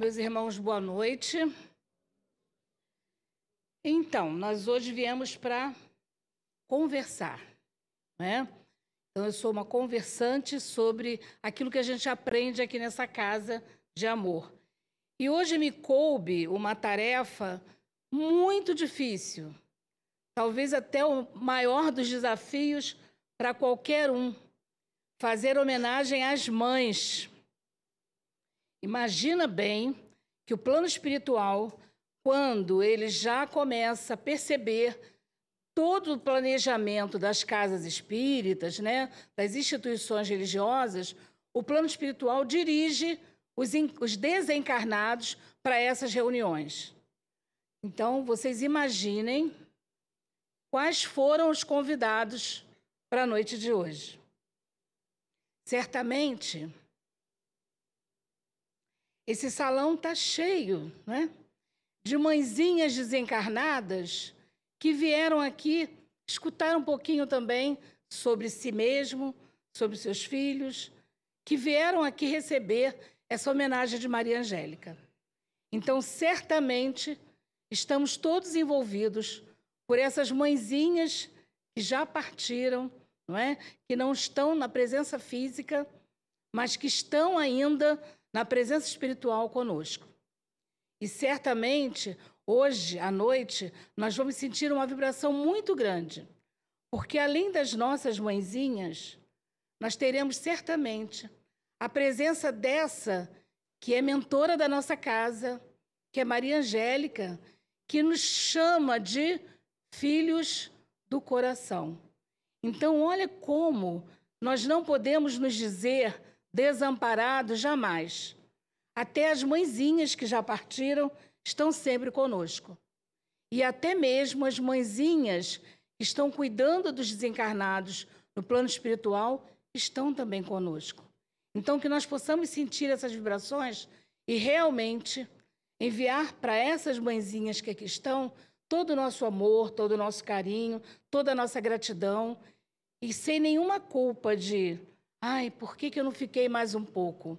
meus irmãos, boa noite. Então, nós hoje viemos para conversar, né? Então, eu sou uma conversante sobre aquilo que a gente aprende aqui nessa casa de amor. E hoje me coube uma tarefa muito difícil, talvez até o maior dos desafios para qualquer um, fazer homenagem às mães. Imagina bem que o plano espiritual, quando ele já começa a perceber todo o planejamento das casas espíritas, né, das instituições religiosas, o plano espiritual dirige os, os desencarnados para essas reuniões. Então, vocês imaginem quais foram os convidados para a noite de hoje. Certamente, esse salão está cheio né, de mãezinhas desencarnadas que vieram aqui escutar um pouquinho também sobre si mesmo, sobre seus filhos, que vieram aqui receber essa homenagem de Maria Angélica. Então, certamente, estamos todos envolvidos por essas mãezinhas que já partiram, não é? que não estão na presença física, mas que estão ainda na presença espiritual conosco. E certamente, hoje à noite, nós vamos sentir uma vibração muito grande, porque além das nossas mãezinhas, nós teremos certamente a presença dessa que é mentora da nossa casa, que é Maria Angélica, que nos chama de filhos do coração. Então, olha como nós não podemos nos dizer desamparados jamais. Até as mãezinhas que já partiram estão sempre conosco. E até mesmo as mãezinhas que estão cuidando dos desencarnados no plano espiritual estão também conosco. Então, que nós possamos sentir essas vibrações e realmente enviar para essas mãezinhas que aqui estão todo o nosso amor, todo o nosso carinho, toda a nossa gratidão e sem nenhuma culpa de Ai, por que, que eu não fiquei mais um pouco?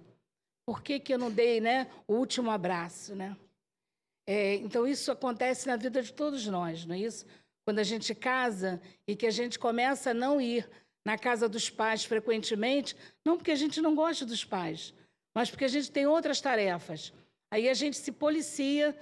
Por que, que eu não dei né, o último abraço? Né? É, então, isso acontece na vida de todos nós, não é isso? Quando a gente casa e que a gente começa a não ir na casa dos pais frequentemente, não porque a gente não gosta dos pais, mas porque a gente tem outras tarefas. Aí a gente se policia.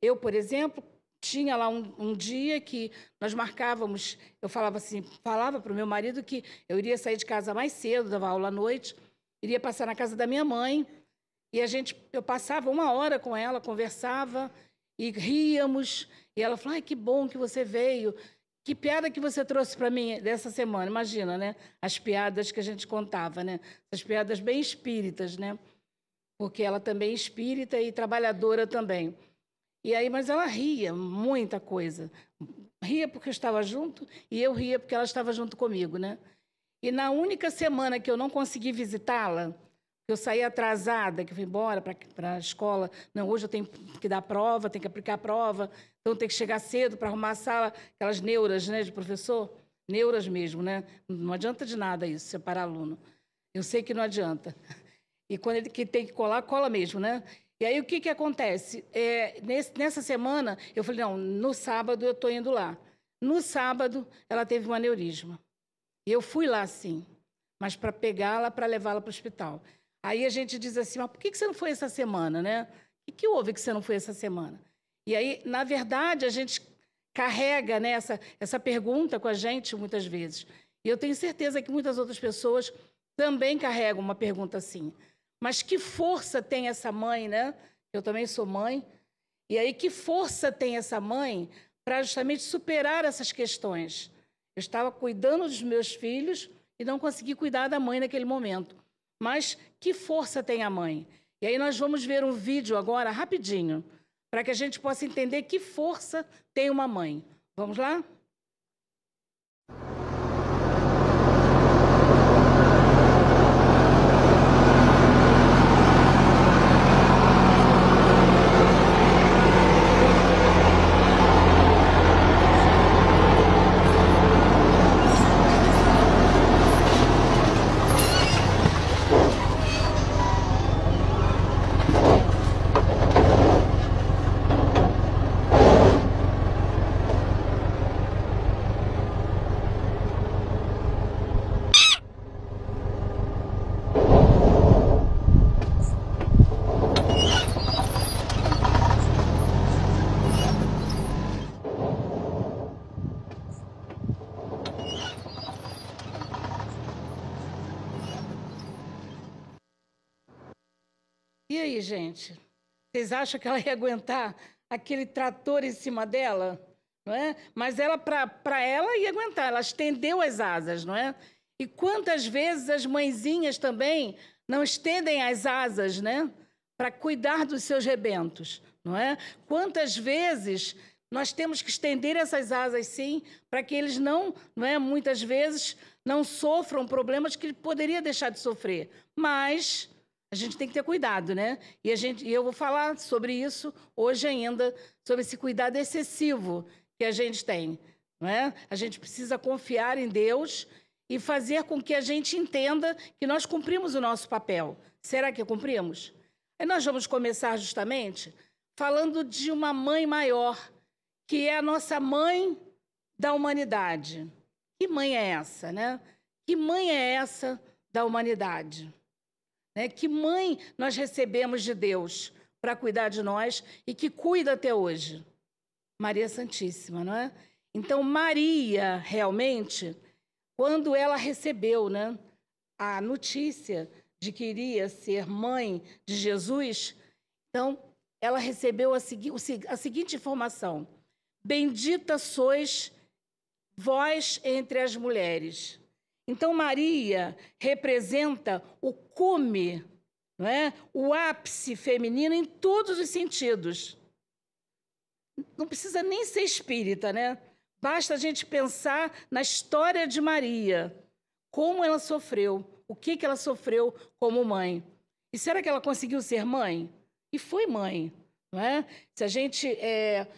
Eu, por exemplo, tinha lá um, um, dia que nós marcávamos, eu falava assim, falava para o meu marido que eu iria sair de casa mais cedo, dava aula à noite, iria passar na casa da minha mãe, e a gente, eu passava uma hora com ela, conversava e ríamos, e ela falou, ai, que bom que você veio, que piada que você trouxe para mim dessa semana, imagina, né? As piadas que a gente contava, né? As piadas bem espíritas, né? Porque ela também é espírita e trabalhadora também. E aí, mas ela ria muita coisa. Ria porque eu estava junto e eu ria porque ela estava junto comigo, né? E na única semana que eu não consegui visitá-la, eu saí atrasada, que eu fui embora para a escola. Não, hoje eu tenho que dar prova, tenho que aplicar a prova, então tenho que chegar cedo para arrumar a sala, aquelas neuras, né, de professor, neuras mesmo, né? Não adianta de nada isso, separar aluno. Eu sei que não adianta. E quando ele que tem que colar, cola mesmo, né? E aí o que, que acontece? É, nesse, nessa semana, eu falei, não, no sábado eu estou indo lá. No sábado, ela teve um aneurisma. E eu fui lá, sim, mas para pegá-la, para levá-la para o hospital. Aí a gente diz assim, mas por que, que você não foi essa semana, né? O que, houve que você não foi essa semana? E aí, na verdade, a gente carrega né, essa, essa pergunta com a gente muitas vezes. E eu tenho certeza que muitas outras pessoas também carregam uma pergunta assim. Mas que força tem essa mãe, né? Eu também sou mãe. E aí, que força tem essa mãe para justamente superar essas questões? Eu estava cuidando dos meus filhos e não consegui cuidar da mãe naquele momento. Mas que força tem a mãe? E aí nós vamos ver um vídeo agora, rapidinho, para que a gente possa entender que força tem uma mãe. Vamos lá? Aí, gente? Vocês acham que ela ia aguentar aquele trator em cima dela? Não é? Mas ela, para ela, ia aguentar. Ela estendeu as asas, não é? E quantas vezes as mãezinhas também não estendem as asas, né? Para cuidar dos seus rebentos, não é? Quantas vezes nós temos que estender essas asas, sim, para que eles não, não é? Muitas vezes não sofram problemas que ele poderia deixar de sofrer. Mas a gente tem que ter cuidado, né? E, a gente, e eu vou falar sobre isso hoje ainda, sobre esse cuidado excessivo que a gente tem. Não é? A gente precisa confiar em Deus e fazer com que a gente entenda que nós cumprimos o nosso papel. Será que cumprimos? E nós vamos começar justamente falando de uma mãe maior, que é a nossa mãe da humanidade. Que mãe é essa, né? Que mãe é essa da humanidade? Né? Que mãe nós recebemos de Deus para cuidar de nós e que cuida até hoje? Maria Santíssima, não é? Então, Maria, realmente, quando ela recebeu né, a notícia de que iria ser mãe de Jesus, então, ela recebeu a, segui a seguinte informação: Bendita sois vós entre as mulheres. Então, Maria representa o cume, não é? o ápice feminino em todos os sentidos. Não precisa nem ser espírita, né? Basta a gente pensar na história de Maria, como ela sofreu, o que, que ela sofreu como mãe. E será que ela conseguiu ser mãe? E foi mãe, não é? Se a gente é,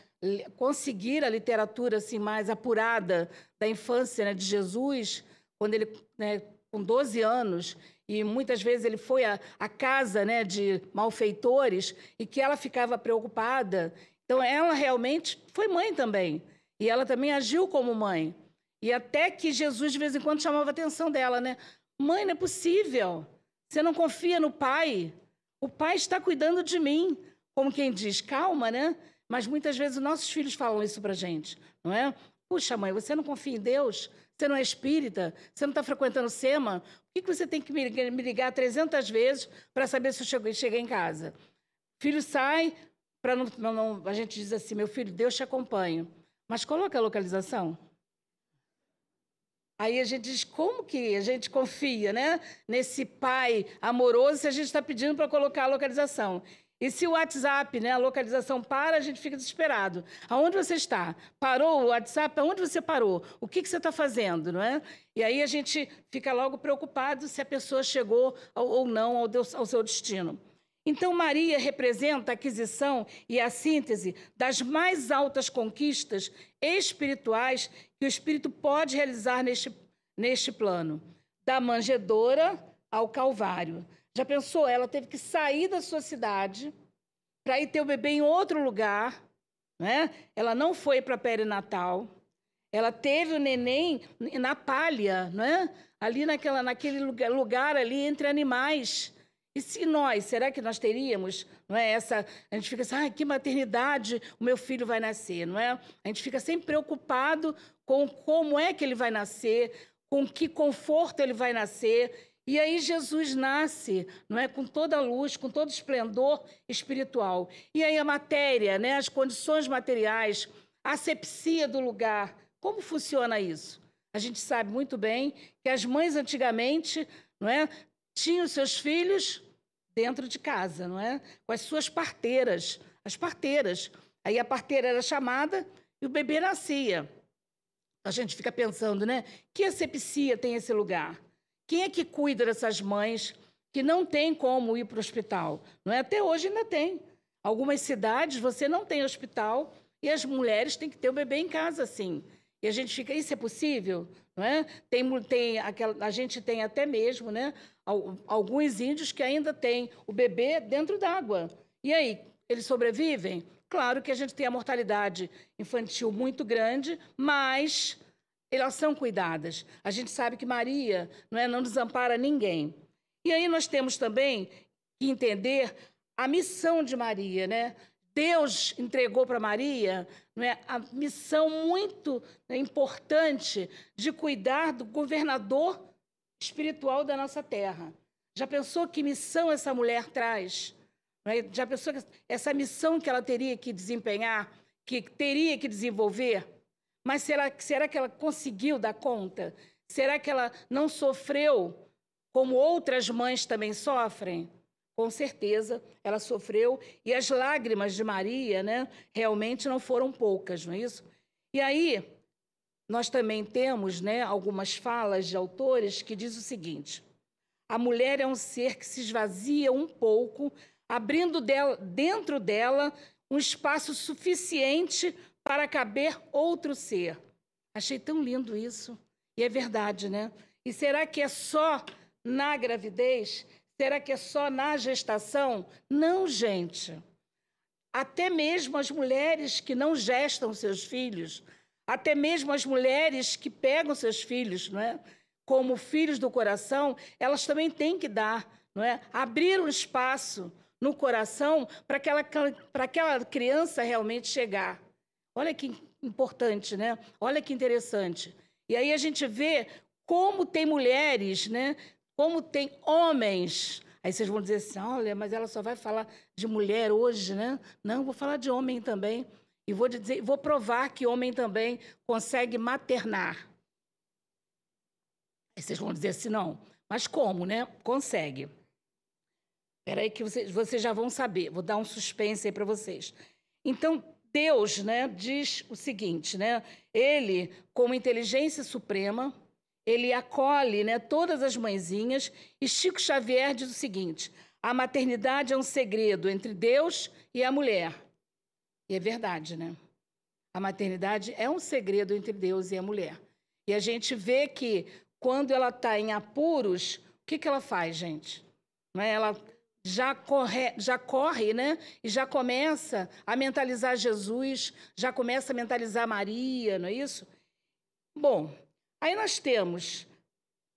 conseguir a literatura assim mais apurada da infância né, de Jesus, quando ele, né, com 12 anos, e muitas vezes ele foi à, casa né, de malfeitores e que ela ficava preocupada. Então, ela realmente foi mãe também. E ela também agiu como mãe. E até que Jesus, de vez em quando, chamava a atenção dela, né? Mãe, não é possível. Você não confia no pai? O pai está cuidando de mim. Como quem diz, calma, né? Mas muitas vezes nossos filhos falam isso para gente, não é? Puxa, mãe, você não confia em Deus? Você não é espírita? Você não está frequentando SEMA? Por que você tem que me ligar 300 vezes para saber se eu cheguei em casa? Filho sai, para não, não, a gente diz assim, meu filho, Deus te acompanha. Mas coloca a localização. Aí a gente diz, como que a gente confia né, nesse pai amoroso se a gente está pedindo para colocar a localização? E se o WhatsApp, né, a localização para, a gente fica desesperado. Aonde você está? Parou o WhatsApp? Aonde você parou? O que, que você está fazendo? Não é? E aí a gente fica logo preocupado se a pessoa chegou ou não ao, ao seu destino. Então, Maria representa a aquisição e a síntese das mais altas conquistas espirituais que o Espírito pode realizar neste, neste plano, da manjedoura ao Calvário. Já pensou? Ela teve que sair da sua cidade para ir ter o bebê em outro lugar, né? Ela não foi para perinatal. Ela teve o neném na palha, né? Ali naquela, naquele lugar, lugar ali entre animais. E se nós, será que nós teríamos, não é essa, a gente fica assim, ah, que maternidade o meu filho vai nascer, não é? A gente fica sempre preocupado com como é que ele vai nascer, com que conforto ele vai nascer. E aí Jesus nasce, não é, com toda a luz, com todo o esplendor espiritual. E aí a matéria, né, as condições materiais, a asepsia do lugar, como funciona isso? A gente sabe muito bem que as mães antigamente, não é, tinham seus filhos dentro de casa, não é? Com as suas parteiras, as parteiras. Aí a parteira era chamada e o bebê nascia. A gente fica pensando, né? Que asepsia tem esse lugar? Quem é que cuida dessas mães que não tem como ir para o hospital? Não é? Até hoje ainda tem. Algumas cidades você não tem hospital e as mulheres têm que ter o bebê em casa, sim. E a gente fica, isso é possível? Não é? Tem, tem aquela, a gente tem até mesmo né, alguns índios que ainda têm o bebê dentro d'água. E aí, eles sobrevivem? Claro que a gente tem a mortalidade infantil muito grande, mas elas são cuidadas. A gente sabe que Maria não, é, não desampara ninguém. E aí nós temos também que entender a missão de Maria, né? Deus entregou para Maria não é, a missão muito né, importante de cuidar do governador espiritual da nossa terra. Já pensou que missão essa mulher traz? é? já pensou que essa missão que ela teria que desempenhar, que teria que desenvolver? Mas será, será que ela conseguiu dar conta? Será que ela não sofreu como outras mães também sofrem? Com certeza, ela sofreu e as lágrimas de Maria, né, realmente não foram poucas, não é isso? E aí, nós também temos, né, algumas falas de autores que diz o seguinte: a mulher é um ser que se esvazia um pouco, abrindo dela, dentro dela um espaço suficiente para caber outro ser. Achei tão lindo isso. E é verdade, né? E será que é só na gravidez? Será que é só na gestação? Não, gente. Até mesmo as mulheres que não gestam seus filhos, até mesmo as mulheres que pegam seus filhos, não é? Como filhos do coração, elas também têm que dar, não é? Abrir um espaço no coração para aquela, para aquela criança realmente chegar. Olha que importante, né? Olha que interessante. E aí a gente vê como tem mulheres, né? Como tem homens. Aí vocês vão dizer assim: olha, mas ela só vai falar de mulher hoje, né? Não, vou falar de homem também. E vou dizer, vou provar que homem também consegue maternar. Aí vocês vão dizer assim, não. Mas como, né? Consegue. Espera aí que vocês, vocês já vão saber. Vou dar um suspense aí para vocês. Então, Deus né, diz o seguinte, né? Ele, como inteligência suprema, ele acolhe né, todas as mãezinhas e Chico Xavier diz o seguinte: a maternidade é um segredo entre Deus e a mulher. E é verdade, né? A maternidade é um segredo entre Deus e a mulher. E a gente vê que quando ela está em apuros, o que, que ela faz, gente? Não é? Ela já corre, já corre, né? E já começa a mentalizar Jesus, já começa a mentalizar Maria, não é isso? Bom, aí nós temos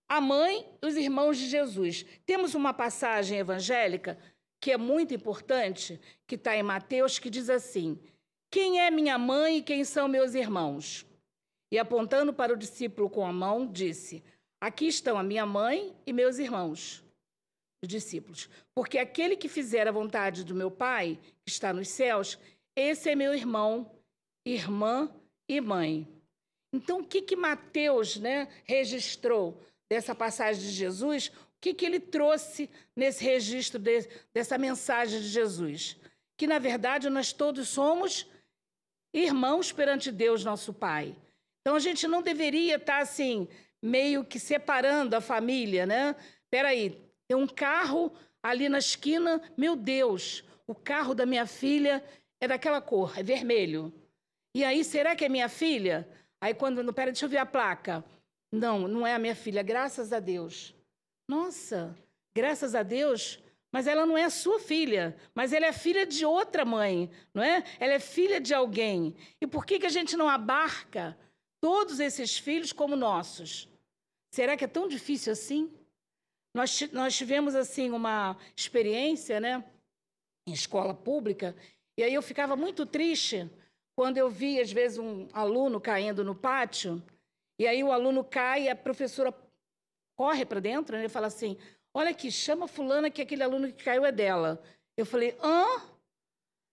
a mãe e os irmãos de Jesus. Temos uma passagem evangélica que é muito importante, que está em Mateus, que diz assim: Quem é minha mãe e quem são meus irmãos? E apontando para o discípulo com a mão, disse: Aqui estão a minha mãe e meus irmãos os discípulos. Porque aquele que fizer a vontade do meu Pai, que está nos céus, esse é meu irmão, irmã e mãe. Então, o que, que Mateus né, registrou dessa passagem de Jesus? O que, que ele trouxe nesse registro de, dessa mensagem de Jesus? Que, na verdade, nós todos somos irmãos perante Deus, nosso Pai. Então, a gente não deveria estar assim, meio que separando a família, né? Peraí, tem um carro ali na esquina, meu Deus, o carro da minha filha é daquela cor, é vermelho. E aí, será que é minha filha? Aí quando, não, pera, deixa eu ver a placa. Não, não é a minha filha, graças a Deus. Nossa, graças a Deus, mas ela não é a sua filha, mas ela é filha de outra mãe, não é? Ela é filha de alguém. E por que, que a gente não abarca todos esses filhos como nossos? Será que é tão difícil assim? Nós, nós tivemos, assim, uma experiência, né, em escola pública, e aí eu ficava muito triste quando eu via, às vezes, um aluno caindo no pátio, e aí o aluno cai e a professora corre para dentro né, e fala assim: Olha aqui, chama fulana que aquele aluno que caiu é dela. Eu falei: Hã?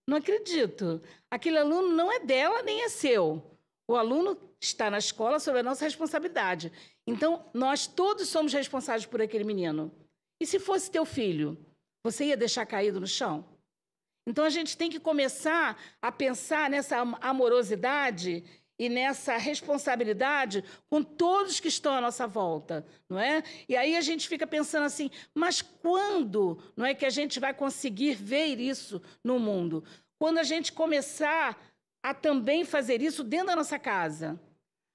Não acredito. Aquele aluno não é dela nem é seu. O aluno está na escola sob a nossa responsabilidade. Então, nós todos somos responsáveis por aquele menino. E se fosse teu filho, você ia deixar caído no chão? Então, a gente tem que começar a pensar nessa amorosidade e nessa responsabilidade com todos que estão à nossa volta, não é? E aí a gente fica pensando assim, mas quando, não é que a gente vai conseguir ver isso no mundo? Quando a gente começar a também fazer isso dentro da nossa casa.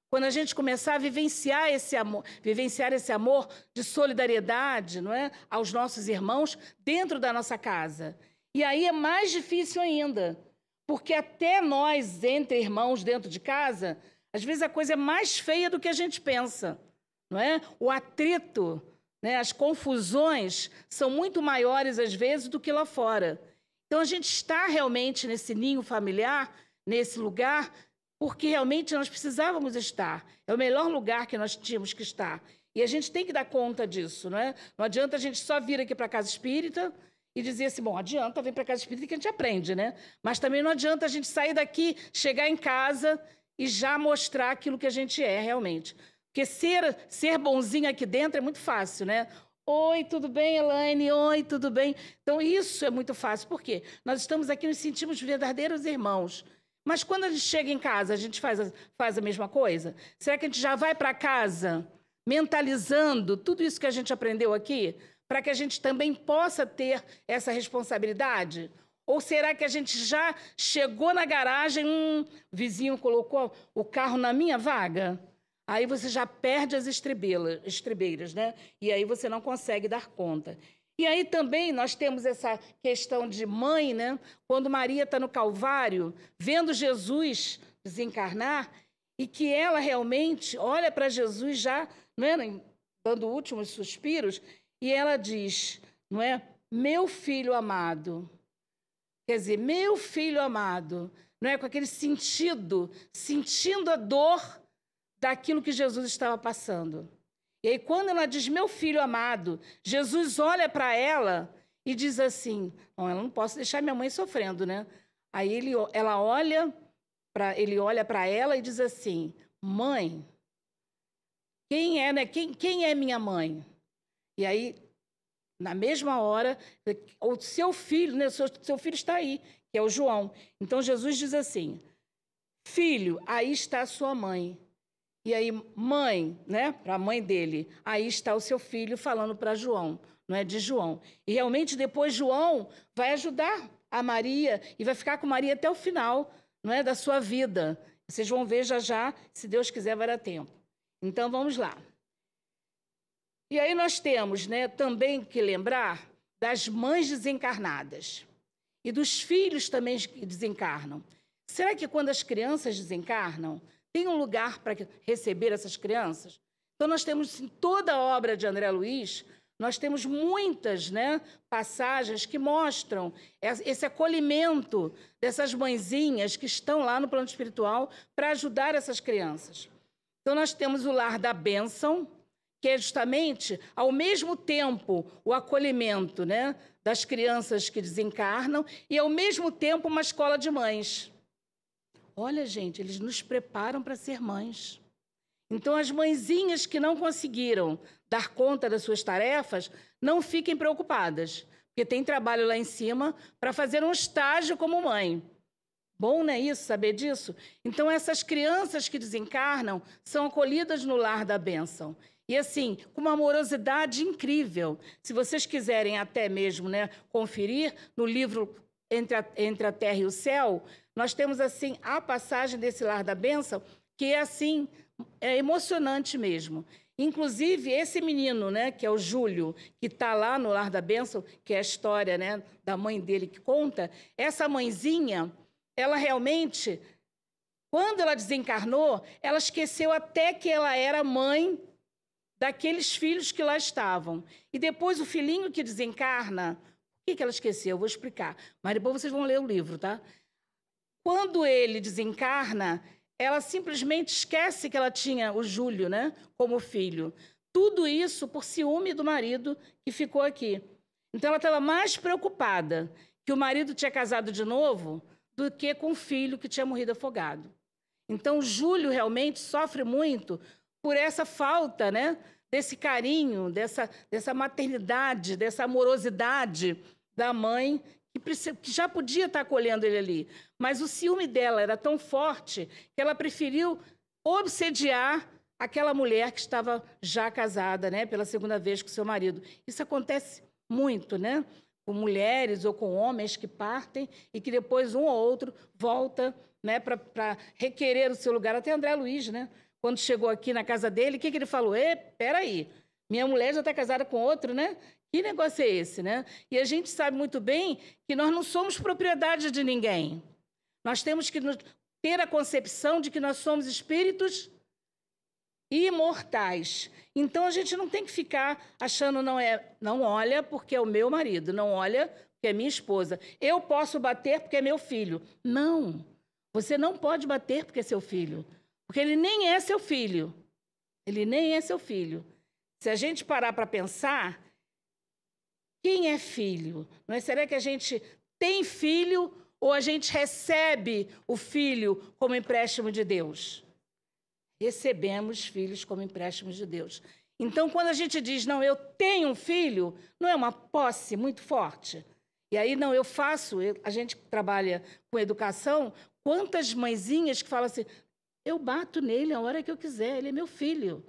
Quando a gente começar a vivenciar esse amor, vivenciar esse amor de solidariedade, não é, aos nossos irmãos dentro da nossa casa. E aí é mais difícil ainda, porque até nós entre irmãos dentro de casa, às vezes a coisa é mais feia do que a gente pensa, não é? O atrito, né, as confusões são muito maiores às vezes do que lá fora. Então a gente está realmente nesse ninho familiar, nesse lugar porque realmente nós precisávamos estar. É o melhor lugar que nós tínhamos que estar. E a gente tem que dar conta disso, não é? Não adianta a gente só vir aqui para a casa espírita e dizia assim: bom, adianta vir para a casa espírita que a gente aprende, né? Mas também não adianta a gente sair daqui, chegar em casa e já mostrar aquilo que a gente é realmente. Porque ser, ser bonzinho aqui dentro é muito fácil, né? Oi, tudo bem, Elaine? Oi, tudo bem? Então, isso é muito fácil. Por quê? Nós estamos aqui, nos sentimos verdadeiros irmãos. Mas quando a gente chega em casa, a gente faz a, faz a mesma coisa? Será que a gente já vai para casa mentalizando tudo isso que a gente aprendeu aqui? Para que a gente também possa ter essa responsabilidade? Ou será que a gente já chegou na garagem, um vizinho colocou o carro na minha vaga? Aí você já perde as estribeiras, né? E aí você não consegue dar conta. E aí também nós temos essa questão de mãe, né? Quando Maria está no Calvário, vendo Jesus desencarnar, e que ela realmente olha para Jesus já, não é? dando últimos suspiros, e ela diz, não é? Meu filho amado. Quer dizer, meu filho amado, não é? Com aquele sentido, sentindo a dor daquilo que Jesus estava passando. E aí, quando ela diz, meu filho amado, Jesus olha para ela e diz assim: Não, eu não posso deixar minha mãe sofrendo, né? Aí ele, ela olha para ele olha para ela e diz assim: Mãe, quem é, né? Quem, quem é minha mãe? E aí, na mesma hora, o seu filho, né? Seu, seu filho está aí, que é o João. Então Jesus diz assim: Filho, aí está sua mãe. E aí, mãe, né? Para a mãe dele, aí está o seu filho falando para João, não é de João. E realmente depois João vai ajudar a Maria e vai ficar com Maria até o final, não é da sua vida. Vocês vão ver já já, se Deus quiser vai dar tempo. Então vamos lá. E aí nós temos, né, também que lembrar das mães desencarnadas e dos filhos também que desencarnam. Será que quando as crianças desencarnam, tem um lugar para receber essas crianças? Então, nós temos em toda a obra de André Luiz, nós temos muitas né, passagens que mostram esse acolhimento dessas mãezinhas que estão lá no plano espiritual para ajudar essas crianças. Então, nós temos o lar da bênção, que é justamente, ao mesmo tempo, o acolhimento né, das crianças que desencarnam e, ao mesmo tempo, uma escola de mães. Olha, gente, eles nos preparam para ser mães. Então, as mãezinhas que não conseguiram dar conta das suas tarefas, não fiquem preocupadas, porque tem trabalho lá em cima para fazer um estágio como mãe. Bom, não é isso, saber disso? Então, essas crianças que desencarnam são acolhidas no lar da bênção. E assim, com uma amorosidade incrível. Se vocês quiserem até mesmo né, conferir no livro Entre a, Entre a Terra e o Céu, nós temos assim a passagem desse lar da bênção, que é assim, é emocionante mesmo. Inclusive, esse menino, né, que é o Júlio, que está lá no Lar da Bênção, que é a história né, da mãe dele que conta, essa mãezinha, ela realmente, quando ela desencarnou, ela esqueceu até que ela era mãe daqueles filhos que lá estavam. E depois o filhinho que desencarna, o que, que ela esqueceu? Eu vou explicar. Mas depois vocês vão ler o livro, tá? Quando ele desencarna, ela simplesmente esquece que ela tinha o Júlio, né, como filho. Tudo isso por ciúme do marido que ficou aqui. Então ela estava mais preocupada que o marido tinha casado de novo do que com o filho que tinha morrido afogado. Então Júlio realmente sofre muito por essa falta, né, desse carinho, dessa, dessa maternidade, dessa amorosidade da mãe que, já podia estar acolhendo ele ali. Mas o ciúme dela era tão forte que ela preferiu obsediar aquela mulher que estava já casada, né, pela segunda vez com seu marido. Isso acontece muito, né? Com mulheres ou com homens que partem e que depois um ou outro volta, né, para requerer o seu lugar. Até André Luiz, né? Quando chegou aqui na casa dele, o que, que ele falou? Ê, peraí, minha mulher já está casada com outro, né? Que negócio é esse, né? E a gente sabe muito bem que nós não somos propriedade de ninguém. Nós temos que ter a concepção de que nós somos espíritos imortais. Então a gente não tem que ficar achando não é, não olha porque é o meu marido, não olha porque é minha esposa. Eu posso bater porque é meu filho. Não. Você não pode bater porque é seu filho, porque ele nem é seu filho. Ele nem é seu filho. Se a gente parar para pensar, quem é filho? Não é? Será que a gente tem filho ou a gente recebe o filho como empréstimo de Deus? Recebemos filhos como empréstimos de Deus. Então, quando a gente diz, não, eu tenho um filho, não é uma posse muito forte? E aí, não, eu faço, eu, a gente trabalha com educação, quantas mãezinhas que falam assim, eu bato nele a hora que eu quiser, ele é meu filho.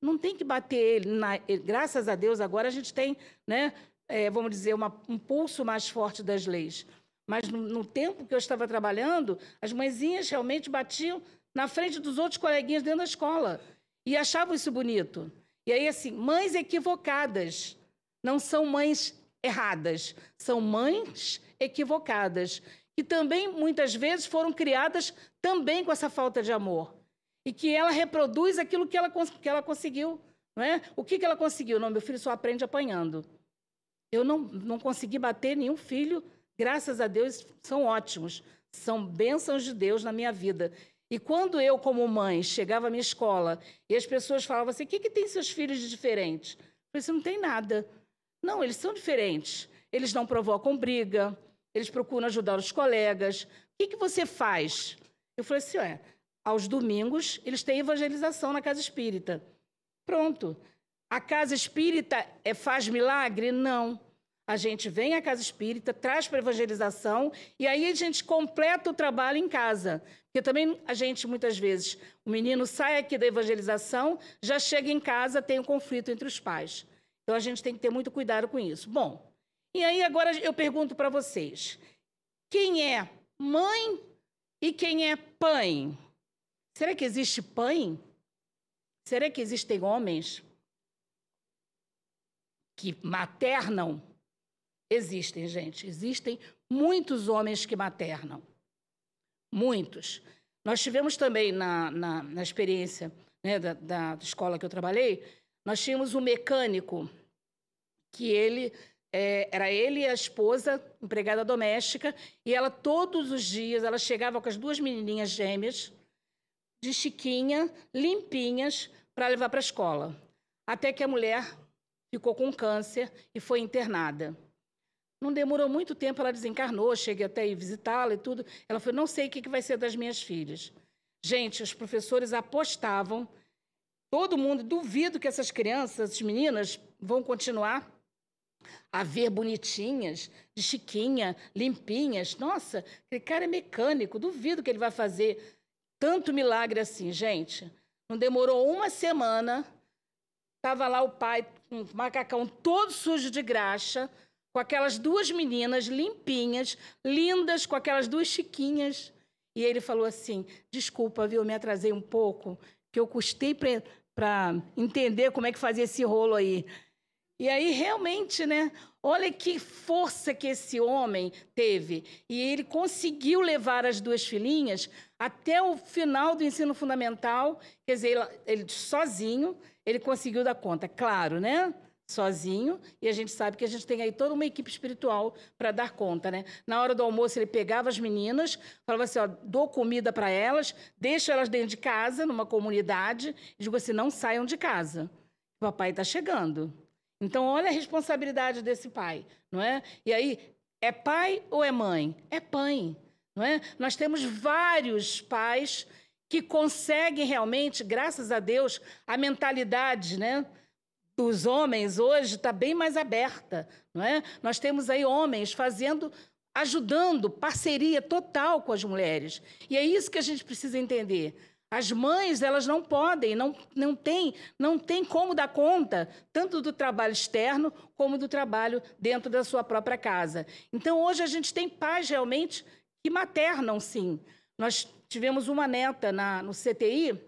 Não tem que bater ele. Na, graças a Deus, agora a gente tem, né, é, vamos dizer, uma, um pulso mais forte das leis. Mas no, no, tempo que eu estava trabalhando, as mãezinhas realmente batiam na frente dos outros coleguinhas dentro da escola e achavam isso bonito. E aí, assim, mães equivocadas não são mães erradas, são mães equivocadas, que também muitas vezes foram criadas também com essa falta de amor. E que ela reproduz aquilo que ela, que ela conseguiu. Não é? O que, que ela conseguiu? Não, meu filho só aprende apanhando. Eu não, não consegui bater nenhum filho, graças a Deus, são ótimos. São bênçãos de Deus na minha vida. E quando eu, como mãe, chegava à minha escola e as pessoas falavam assim: o que, que tem seus filhos de diferente? Eu falei assim: não tem nada. Não, eles são diferentes. Eles não provocam briga, eles procuram ajudar os colegas. O que, que você faz? Eu falei assim: é, aos domingos eles têm evangelização na casa espírita. Pronto. A casa espírita é, faz milagre? Não. A gente vem à casa espírita, traz para evangelização e aí a gente completa o trabalho em casa. Porque também a gente, muitas vezes, o menino sai aqui da evangelização, já chega em casa, tem um conflito entre os pais. Então a gente tem que ter muito cuidado com isso. Bom, e aí agora eu pergunto para vocês: quem é mãe e quem é pai? Será que existe pai? Será que existem homens que maternam? Existem, gente. Existem muitos homens que maternam. Muitos. Nós tivemos também na, na, na experiência né, da, da escola que eu trabalhei, nós tínhamos um mecânico que ele é, era ele e a esposa, empregada doméstica, e ela todos os dias ela chegava com as duas menininhas gêmeas de chiquinha, limpinhas, para levar para a escola. Até que a mulher ficou com câncer e foi internada. Não demorou muito tempo, ela desencarnou, cheguei até ir visitá-la e tudo. Ela falou: não sei o que vai ser das minhas filhas. Gente, os professores apostavam, todo mundo, duvido que essas crianças, essas meninas, vão continuar a ver bonitinhas, de chiquinha, limpinhas. Nossa, aquele cara é mecânico, duvido que ele vai fazer tanto milagre assim, gente. Não demorou uma semana, estava lá o pai, um macacão todo sujo de graxa, com aquelas duas meninas limpinhas, lindas, com aquelas duas chiquinhas. E ele falou assim: Desculpa, viu, me atrasei um pouco, que eu custei para entender como é que fazia esse rolo aí. E aí, realmente, né? Olha que força que esse homem teve. E ele conseguiu levar as duas filhinhas até o final do ensino fundamental. Quer dizer, ele sozinho, ele conseguiu dar conta. Claro, né? sozinho, e a gente sabe que a gente tem aí toda uma equipe espiritual para dar conta, né? Na hora do almoço ele pegava as meninas, falava assim, ó, dou comida para elas, deixo elas dentro de casa, numa comunidade, e digo assim, não saiam de casa. O papai está chegando. Então olha a responsabilidade desse pai, não é? E aí é pai ou é mãe? É pai, não é? Nós temos vários pais que conseguem realmente, graças a Deus, a mentalidade, né? dos homens hoje está bem mais aberta, não é? Nós temos aí homens fazendo, ajudando, parceria total com as mulheres. E é isso que a gente precisa entender. As mães, elas não podem, não, não têm não tem como dar conta tanto do trabalho externo como do trabalho dentro da sua própria casa. Então, hoje a gente tem pais realmente que maternam, sim. Nós tivemos uma neta na, no CTI,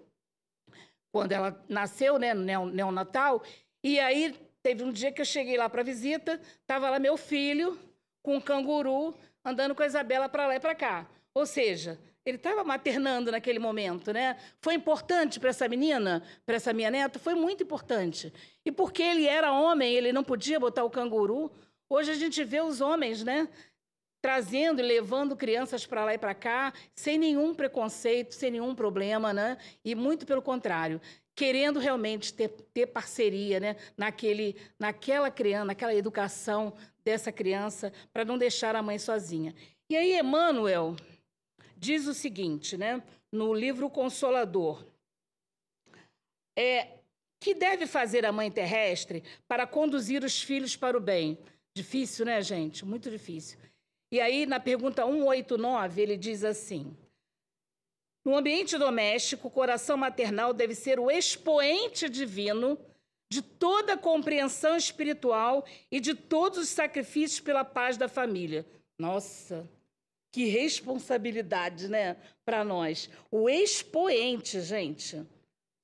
quando ela nasceu, né, no neonatal, e aí teve um dia que eu cheguei lá para visita, estava lá meu filho com um canguru andando com a Isabela para lá e para cá. Ou seja, ele estava maternando naquele momento, né? Foi importante para essa menina, para essa minha neta, foi muito importante. E porque ele era homem, ele não podia botar o canguru. Hoje a gente vê os homens, né? Trazendo e levando crianças para lá e para cá, sem nenhum preconceito, sem nenhum problema, né? E muito pelo contrário, querendo realmente ter, ter parceria, né? Naquele, naquela criança, naquela educação dessa criança, para não deixar a mãe sozinha. E aí, Emmanuel diz o seguinte, né? No livro Consolador, é que deve fazer a mãe terrestre para conduzir os filhos para o bem? Difícil, né, gente? Muito difícil. E aí, na pergunta 189, ele diz assim: No ambiente doméstico, o coração maternal deve ser o expoente divino de toda a compreensão espiritual e de todos os sacrifícios pela paz da família. Nossa, que responsabilidade, né, para nós. O expoente, gente.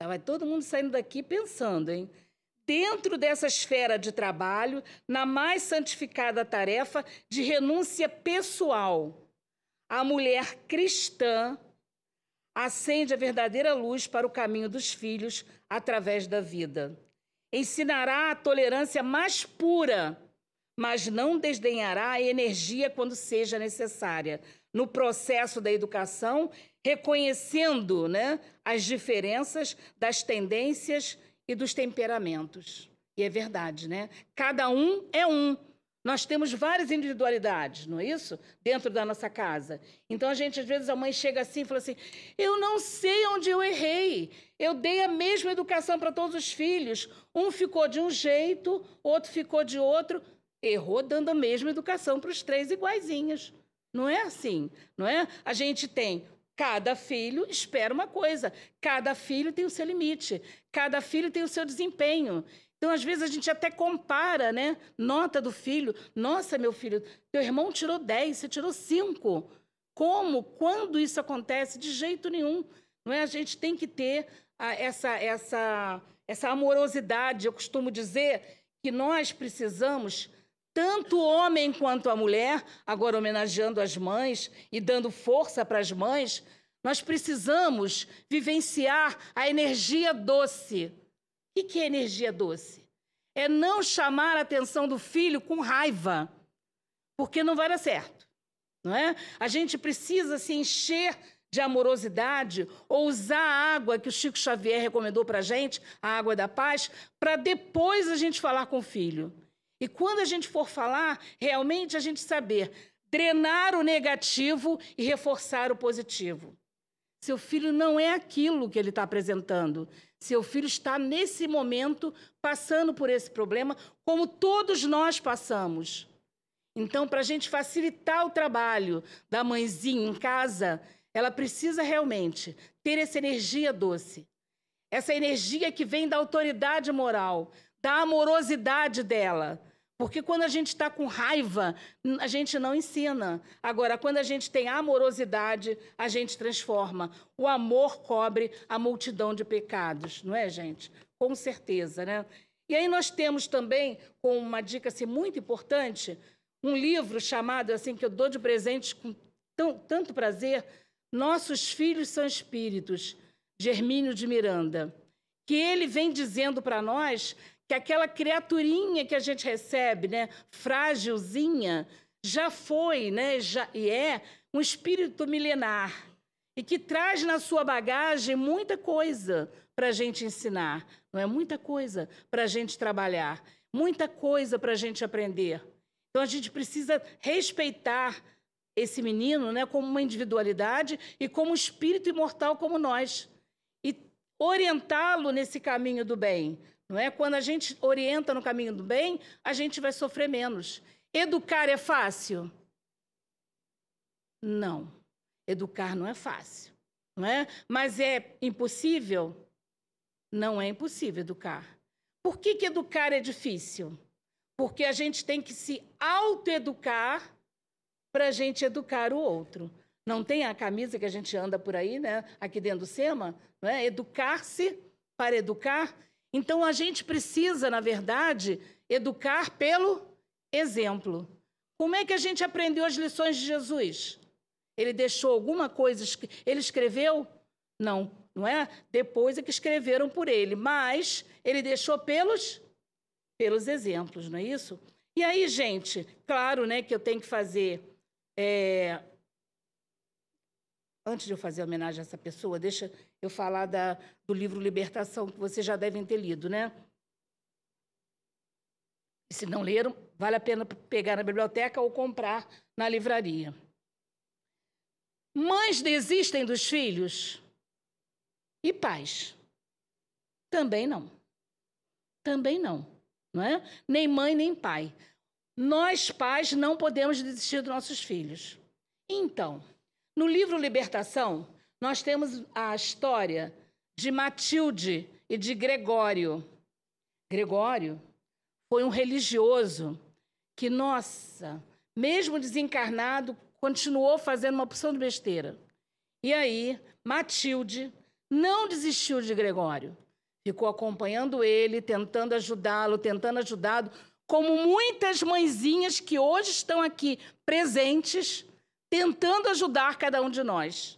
Vai todo mundo saindo daqui pensando, hein? Dentro dessa esfera de trabalho, na mais santificada tarefa de renúncia pessoal. A mulher cristã acende a verdadeira luz para o caminho dos filhos através da vida. Ensinará a tolerância mais pura, mas não desdenhará a energia quando seja necessária. No processo da educação, reconhecendo né, as diferenças das tendências e dos temperamentos. E é verdade, né? Cada um é um. Nós temos várias individualidades, não é isso? Dentro da nossa casa. Então a gente, às vezes, a mãe chega assim e fala assim: Eu não sei onde eu errei. Eu dei a mesma educação para todos os filhos. Um ficou de um jeito, outro ficou de outro. Errou dando a mesma educação para os três iguaizinhos. Não é assim, não é? A gente tem Cada filho espera uma coisa, cada filho tem o seu limite, cada filho tem o seu desempenho. Então, às vezes, a gente até compara, né? Nota do filho. Nossa, meu filho, teu irmão tirou 10, você tirou 5. Como? Quando isso acontece? De jeito nenhum. Não é? A gente tem que ter a, essa, essa, essa amorosidade. Eu costumo dizer que nós precisamos tanto o homem quanto a mulher, agora homenageando as mães e dando força para as mães, nós precisamos vivenciar a energia doce. O que é energia doce? É não chamar a atenção do filho com raiva, porque não vai dar certo, não é? A gente precisa se encher de amorosidade ou usar a água que o Chico Xavier recomendou para a gente, a água da paz, para depois a gente falar com o filho. E quando a gente for falar, realmente a gente saber drenar o negativo e reforçar o positivo. Seu filho não é aquilo que ele está apresentando. Seu filho está, nesse momento, passando por esse problema, como todos nós passamos. Então, para a gente facilitar o trabalho da mãezinha em casa, ela precisa realmente ter essa energia doce. Essa energia que vem da autoridade moral, da amorosidade dela porque quando a gente está com raiva, a gente não ensina. Agora, quando a gente tem amorosidade, a gente transforma. O amor cobre a multidão de pecados, não é, gente? Com certeza, né? E aí nós temos também, com uma dica assim, muito importante, um livro chamado, assim, que eu dou de presente com tão, tanto prazer, Nossos Filhos São Espíritos, Germínio de Miranda, que ele vem dizendo para nós que aquela criaturinha que a gente recebe, né, frágilzinha, já foi, né, já, e é um espírito milenar e que traz na sua bagagem muita coisa para a gente ensinar, não é muita coisa para a gente trabalhar, muita coisa para a gente aprender. Então a gente precisa respeitar esse menino, né, como uma individualidade e como um espírito imortal como nós e orientá-lo nesse caminho do bem, não é? Quando a gente orienta no caminho do bem, a gente vai sofrer menos. Educar é fácil? Não. Educar não é fácil, não é? Mas é impossível? Não é impossível educar. Por que, que educar é difícil? Porque a gente tem que se autoeducar para a gente educar o outro. Não tem a camisa que a gente anda por aí, né? Aqui dentro do SEMA, não é? Educar-se para educar. Então a gente precisa, na verdade, educar pelo exemplo. Como é que a gente aprendeu as lições de Jesus? Ele deixou alguma coisa, ele escreveu? Não, não é? Depois é que escreveram por ele, mas ele deixou pelos pelos exemplos, não é isso? E aí, gente, claro, né, que eu tenho que fazer É... Antes de eu fazer homenagem a essa pessoa, deixa eu falar da, do livro Libertação, que vocês já devem ter lido, né? Se não leram, vale a pena pegar na biblioteca ou comprar na livraria. Mães desistem dos filhos? E pais? Também não. Também não, não é? Nem mãe, nem pai. Nós, pais, não podemos desistir dos nossos filhos. Então, no livro Libertação, nós temos a história de Matilde e de Gregório. Gregório foi um religioso que, nossa, mesmo desencarnado, continuou fazendo uma opção de besteira. E aí, Matilde não desistiu de Gregório. Ficou acompanhando ele, tentando ajudá-lo, tentando ajudá-lo, como muitas mãezinhas que hoje estão aqui presentes, tentando ajudar cada um de nós.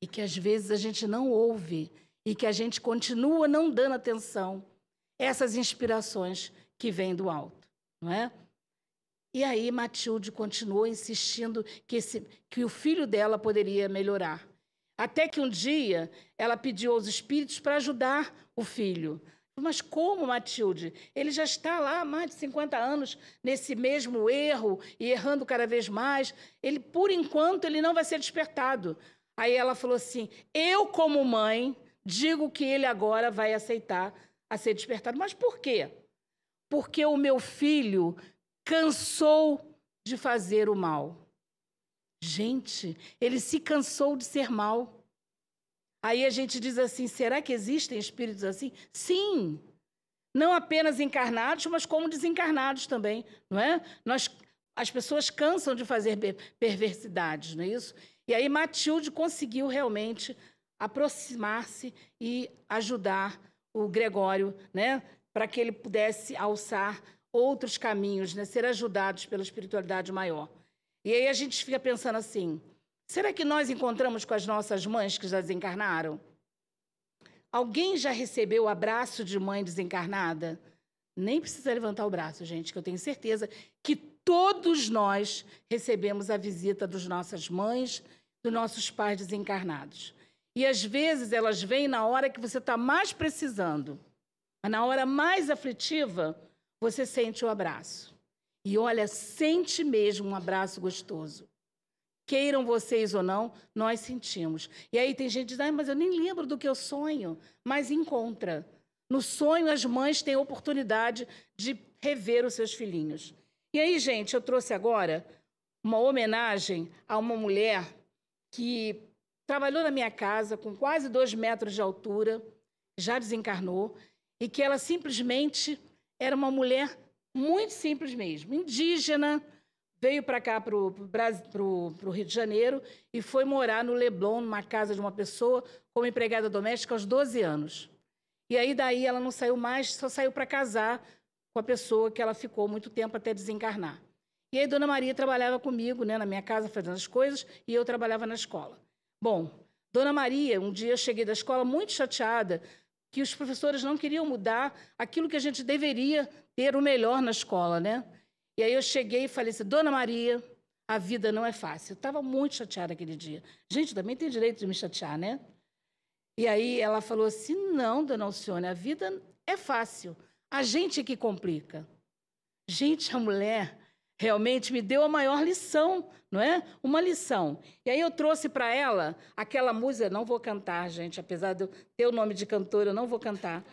E que às vezes a gente não ouve e que a gente continua não dando atenção essas inspirações que vêm do alto, não é? E aí Matilde continuou insistindo que, esse, que o filho dela poderia melhorar. Até que um dia ela pediu aos espíritos para ajudar o filho. Mas como, Matilde? Ele já está lá há mais de 50 anos nesse mesmo erro e errando cada vez mais. Ele, por enquanto, ele não vai ser despertado. Aí ela falou assim: Eu, como mãe, digo que ele agora vai aceitar a ser despertado. Mas por quê? Porque o meu filho cansou de fazer o mal. Gente, ele se cansou de ser mal. Aí a gente diz assim: será que existem espíritos assim? Sim. Não apenas encarnados, mas como desencarnados também, não é? Nós, as pessoas cansam de fazer perversidades, não é isso? E aí Matilde conseguiu realmente aproximar-se e ajudar o Gregório, né, para que ele pudesse alçar outros caminhos, né, ser ajudados pela espiritualidade maior. E aí a gente fica pensando assim: será que nós encontramos com as nossas mães que já desencarnaram? Alguém já recebeu o abraço de mãe desencarnada? Nem precisa levantar o braço, gente, que eu tenho certeza que todos nós recebemos a visita das nossas mães, dos nossos pais desencarnados. E às vezes elas vêm na hora que você está mais precisando. Na hora mais aflitiva, você sente o abraço. E olha, sente mesmo um abraço gostoso. Queiram vocês ou não, nós sentimos. E aí tem gente que diz, ah, mas eu nem lembro do que eu sonho. Mas encontra. No sonho, as mães têm a oportunidade de rever os seus filhinhos. E aí, gente, eu trouxe agora uma homenagem a uma mulher que trabalhou na minha casa com quase dois metros de altura, já desencarnou, e que ela simplesmente era uma mulher muito simples mesmo, indígena, veio para cá, para o Rio de Janeiro, e foi morar no Leblon, numa casa de uma pessoa, como empregada doméstica, aos 12 anos. E aí, daí, ela não saiu mais, só saiu para casar com a pessoa que ela ficou muito tempo até desencarnar. E aí, Dona Maria trabalhava comigo, né, na minha casa, fazendo as coisas, e eu trabalhava na escola. Bom, Dona Maria, um dia eu cheguei da escola muito chateada, que os professores não queriam mudar aquilo que a gente deveria ter o melhor na escola, né? E aí eu cheguei e falei assim, Dona Maria, a vida não é fácil. Eu estava muito chateada aquele dia. Gente, também tem direito de me chatear, né? E aí ela falou assim, não, Dona Alcione, a vida é fácil. A gente é que complica. Gente, a mulher realmente me deu a maior lição, não é? Uma lição. E aí eu trouxe para ela aquela música, não vou cantar, gente, apesar de eu ter o nome de cantora, eu não vou cantar.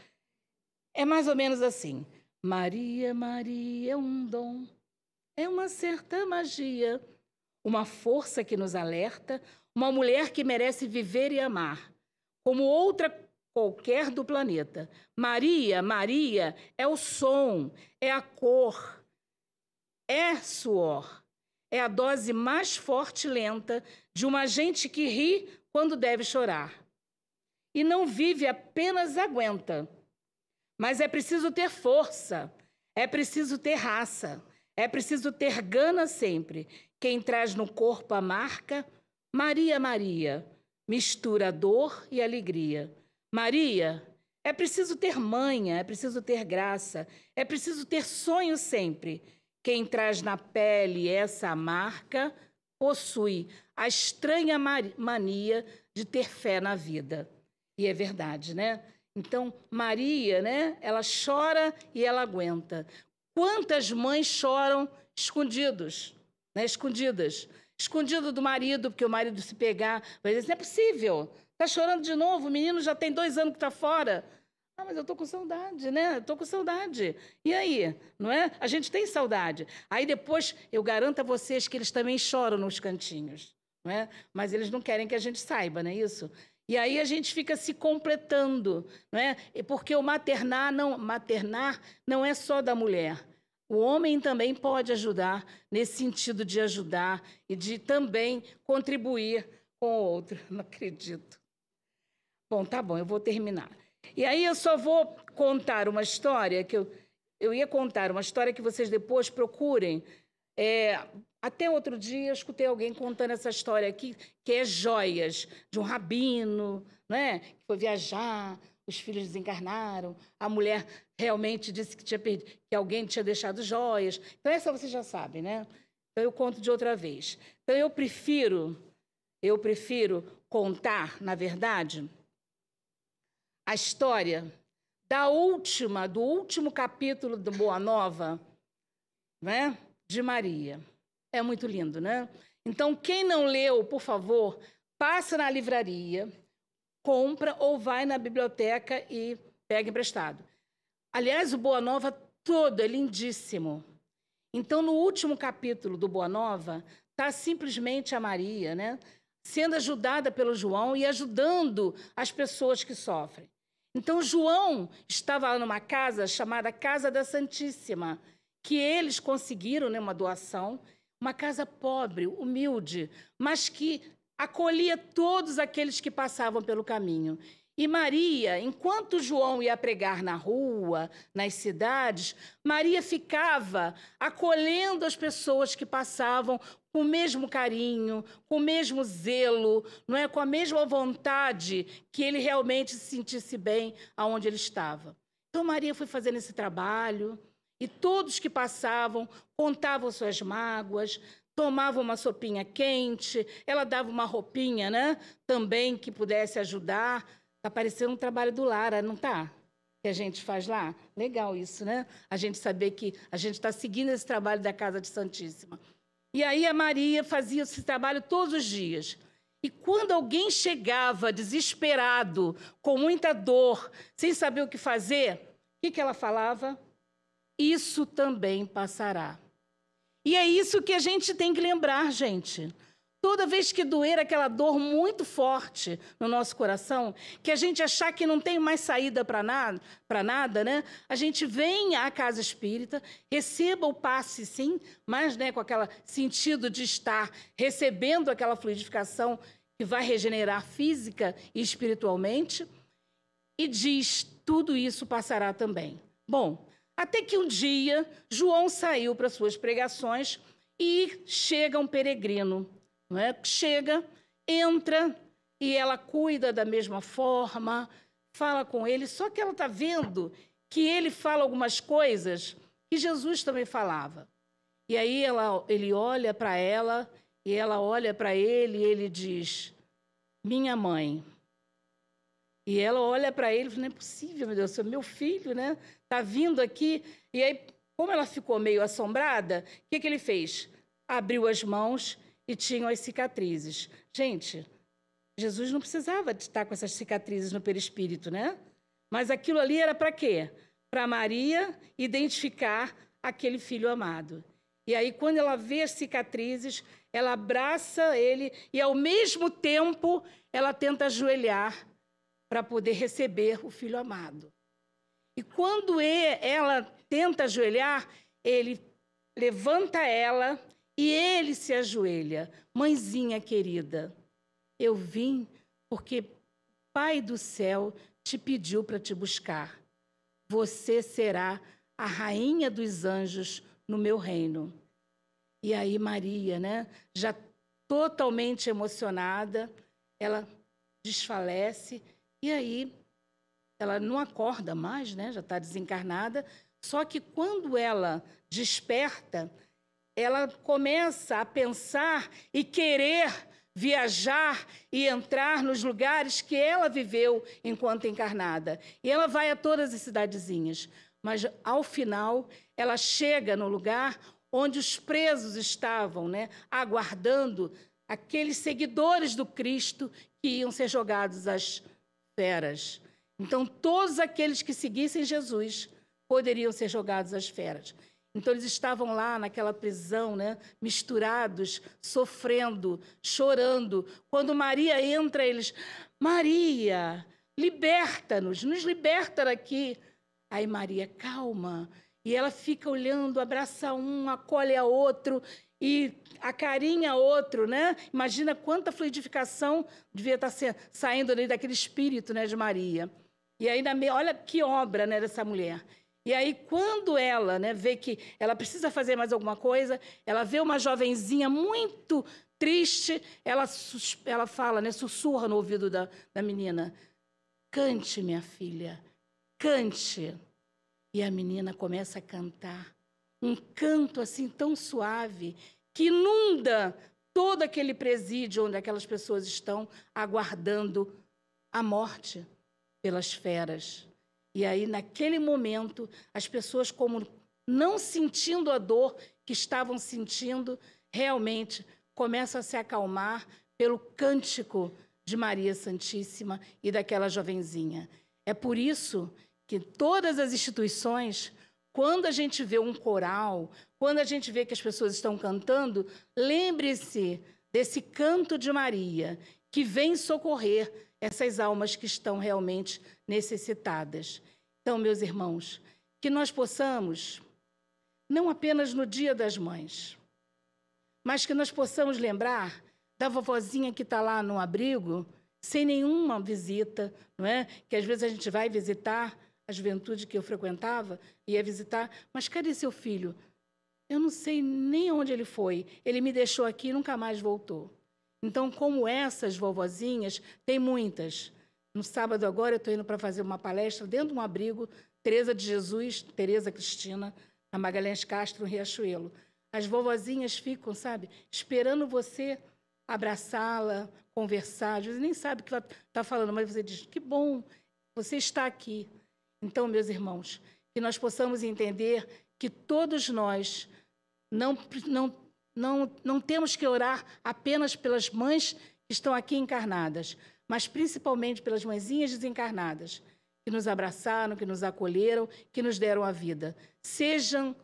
É mais ou menos assim: Maria, Maria é um dom, é uma certa magia, uma força que nos alerta, uma mulher que merece viver e amar, como outra qualquer do planeta. Maria, Maria é o som, é a cor, é suor. É a dose mais forte e lenta de uma gente que ri quando deve chorar. E não vive, apenas aguenta. Mas é preciso ter força, é preciso ter raça, é preciso ter gana sempre. Quem traz no corpo a marca, Maria, Maria, mistura dor e alegria. Maria, é preciso ter manha, é preciso ter graça, é preciso ter sonho sempre quem traz na pele essa marca, possui a estranha mania de ter fé na vida. E é verdade, né? Então, Maria, né? Ela chora e ela aguenta. Quantas mães choram escondidos, né? Escondidas. Escondido do marido, porque o marido se pegar, vai dizer, não é possível. Está chorando de novo, o menino já tem dois anos que está fora. Ah, mas eu estou com saudade, né? Estou com saudade. E aí? Não é? A gente tem saudade. Aí depois, eu garanto a vocês que eles também choram nos cantinhos. Não é? Mas eles não querem que a gente saiba, não é isso? E aí a gente fica se completando, não é? Porque o maternar não, maternar não é só da mulher. O homem também pode ajudar nesse sentido de ajudar e de também contribuir com o outro. Não acredito. Bom, tá bom, eu vou terminar. E aí eu só vou contar uma história que eu, eu ia contar, uma história que vocês depois procurem. É, até outro dia escutei alguém contando essa história aqui, que é joias, de um rabino, né, que foi viajar, os filhos desencarnaram, a mulher realmente disse que, tinha perdido, que alguém tinha deixado joias. Então, essa você já sabe, né? Então, eu conto de outra vez. Então, eu prefiro, eu prefiro contar, na verdade, a história da última, do último capítulo do Boa Nova, né? De Maria. É muito lindo, né? Então, quem não leu, por favor, passa na livraria, compra ou vai na biblioteca e pega emprestado. Aliás, o Boa Nova todo é lindíssimo. Então, no último capítulo do Boa Nova, está simplesmente a Maria, né? Sendo ajudada pelo João e ajudando as pessoas que sofrem. Então, João estava lá numa casa chamada Casa da Santíssima, que eles conseguiram né, uma doação, uma casa pobre, humilde, mas que acolhia todos aqueles que passavam pelo caminho. E Maria, enquanto João ia pregar na rua, nas cidades, Maria ficava acolhendo as pessoas que passavam com o mesmo carinho, com o mesmo zelo, não é com a mesma vontade que ele realmente se sentisse bem aonde ele estava. Então Maria foi fazendo esse trabalho e todos que passavam contavam suas mágoas, tomava uma sopinha quente, ela dava uma roupinha, né? Também que pudesse ajudar Está parecendo um trabalho do Lara, não está? Que a gente faz lá. Legal isso, né? A gente saber que a gente está seguindo esse trabalho da Casa de Santíssima. E aí a Maria fazia esse trabalho todos os dias. E quando alguém chegava desesperado, com muita dor, sem saber o que fazer, o que, que ela falava? Isso também passará. E é isso que a gente tem que lembrar, gente. Toda vez que doer aquela dor muito forte no nosso coração, que a gente achar que não tem mais saída para nada, para nada, né? A gente vem à casa espírita, receba o passe sim, mas né, com aquele sentido de estar recebendo aquela fluidificação que vai regenerar física e espiritualmente, e diz: tudo isso passará também. Bom, até que um dia João saiu para suas pregações e chega um peregrino não é? Chega, entra e ela cuida da mesma forma, fala com ele, só que ela está vendo que ele fala algumas coisas que Jesus também falava. E aí ela, ele olha para ela e ela olha para ele e ele diz: Minha mãe. E ela olha para ele e fala: Não é possível, meu Deus, é meu filho, né? Está vindo aqui. E aí, como ela ficou meio assombrada, o que, que ele fez? Abriu as mãos e tinham as cicatrizes. Gente, Jesus não precisava de estar com essas cicatrizes no perispírito, né? Mas aquilo ali era para quê? Para Maria identificar aquele filho amado. E aí, quando ela vê as cicatrizes, ela abraça ele e, ao mesmo tempo, ela tenta ajoelhar para poder receber o filho amado. E quando ela tenta ajoelhar, ele levanta ela e ele se ajoelha, mãezinha querida, eu vim porque Pai do céu te pediu para te buscar. Você será a rainha dos anjos no meu reino. E aí Maria, né, já totalmente emocionada, ela desfalece e aí ela não acorda mais, né, já está desencarnada. Só que quando ela desperta, ela começa a pensar e querer viajar e entrar nos lugares que ela viveu enquanto encarnada. E ela vai a todas as cidadezinhas, mas ao final ela chega no lugar onde os presos estavam, né, aguardando aqueles seguidores do Cristo que iam ser jogados às feras. Então, todos aqueles que seguissem Jesus poderiam ser jogados às feras. Então, eles estavam lá naquela prisão, né, misturados, sofrendo, chorando. Quando Maria entra, eles, Maria, liberta-nos, nos liberta daqui. Aí Maria, calma. E ela fica olhando, abraça um, acolhe a outro e acarinha outro, né? Imagina quanta fluidificação devia estar saindo daquele espírito, né, de Maria. E aí, olha que obra, né, dessa mulher. E aí, quando ela né, vê que ela precisa fazer mais alguma coisa, ela vê uma jovenzinha muito triste, ela, ela fala, né, sussurra no ouvido da, da menina: Cante, minha filha, cante. E a menina começa a cantar. Um canto assim tão suave que inunda todo aquele presídio onde aquelas pessoas estão aguardando a morte pelas feras. E aí, naquele momento, as pessoas, como não sentindo a dor que estavam sentindo, realmente começam a se acalmar pelo cântico de Maria Santíssima e daquela jovenzinha. É por isso que todas as instituições, quando a gente vê um coral, quando a gente vê que as pessoas estão cantando, lembre-se desse canto de Maria, que vem socorrer essas almas que estão realmente necessitadas. Então, meus irmãos, que nós possamos, não apenas no Dia das Mães, mas que nós possamos lembrar da vovozinha que está lá no abrigo, sem nenhuma visita, não é? Que às vezes a gente vai visitar a juventude que eu frequentava, ia visitar, mas cadê seu filho? Eu não sei nem onde ele foi. Ele me deixou aqui e nunca mais voltou. Então, como essas vovozinhas, tem muitas. No sábado agora eu estou indo para fazer uma palestra dentro de um abrigo, Teresa de Jesus, Teresa Cristina, na Magalhães Castro, no Riachuelo. As vovozinhas ficam, sabe, esperando você abraçá-la, conversar. Às nem sabe o que está falando, mas você diz: que bom, você está aqui. Então, meus irmãos, que nós possamos entender que todos nós não, não, não, não temos que orar apenas pelas mães que estão aqui encarnadas, mas principalmente pelas mãezinhas desencarnadas, que nos abraçaram, que nos acolheram, que nos deram a vida. Sejam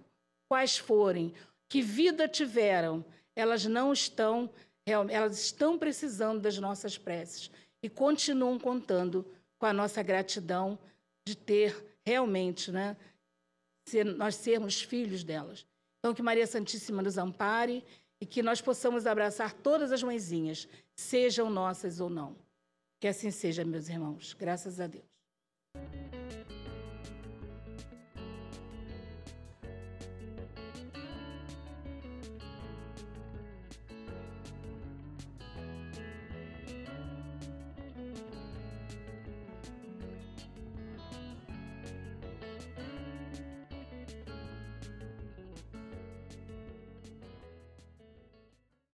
quais forem, que vida tiveram, elas não estão, elas estão precisando das nossas preces e continuam contando com a nossa gratidão de ter realmente, né, ser, nós sermos filhos delas. Então, que Maria Santíssima nos ampare e que nós possamos abraçar todas as mãezinhas, sejam nossas ou não. Que assim seja, meus irmãos. Graças a Deus.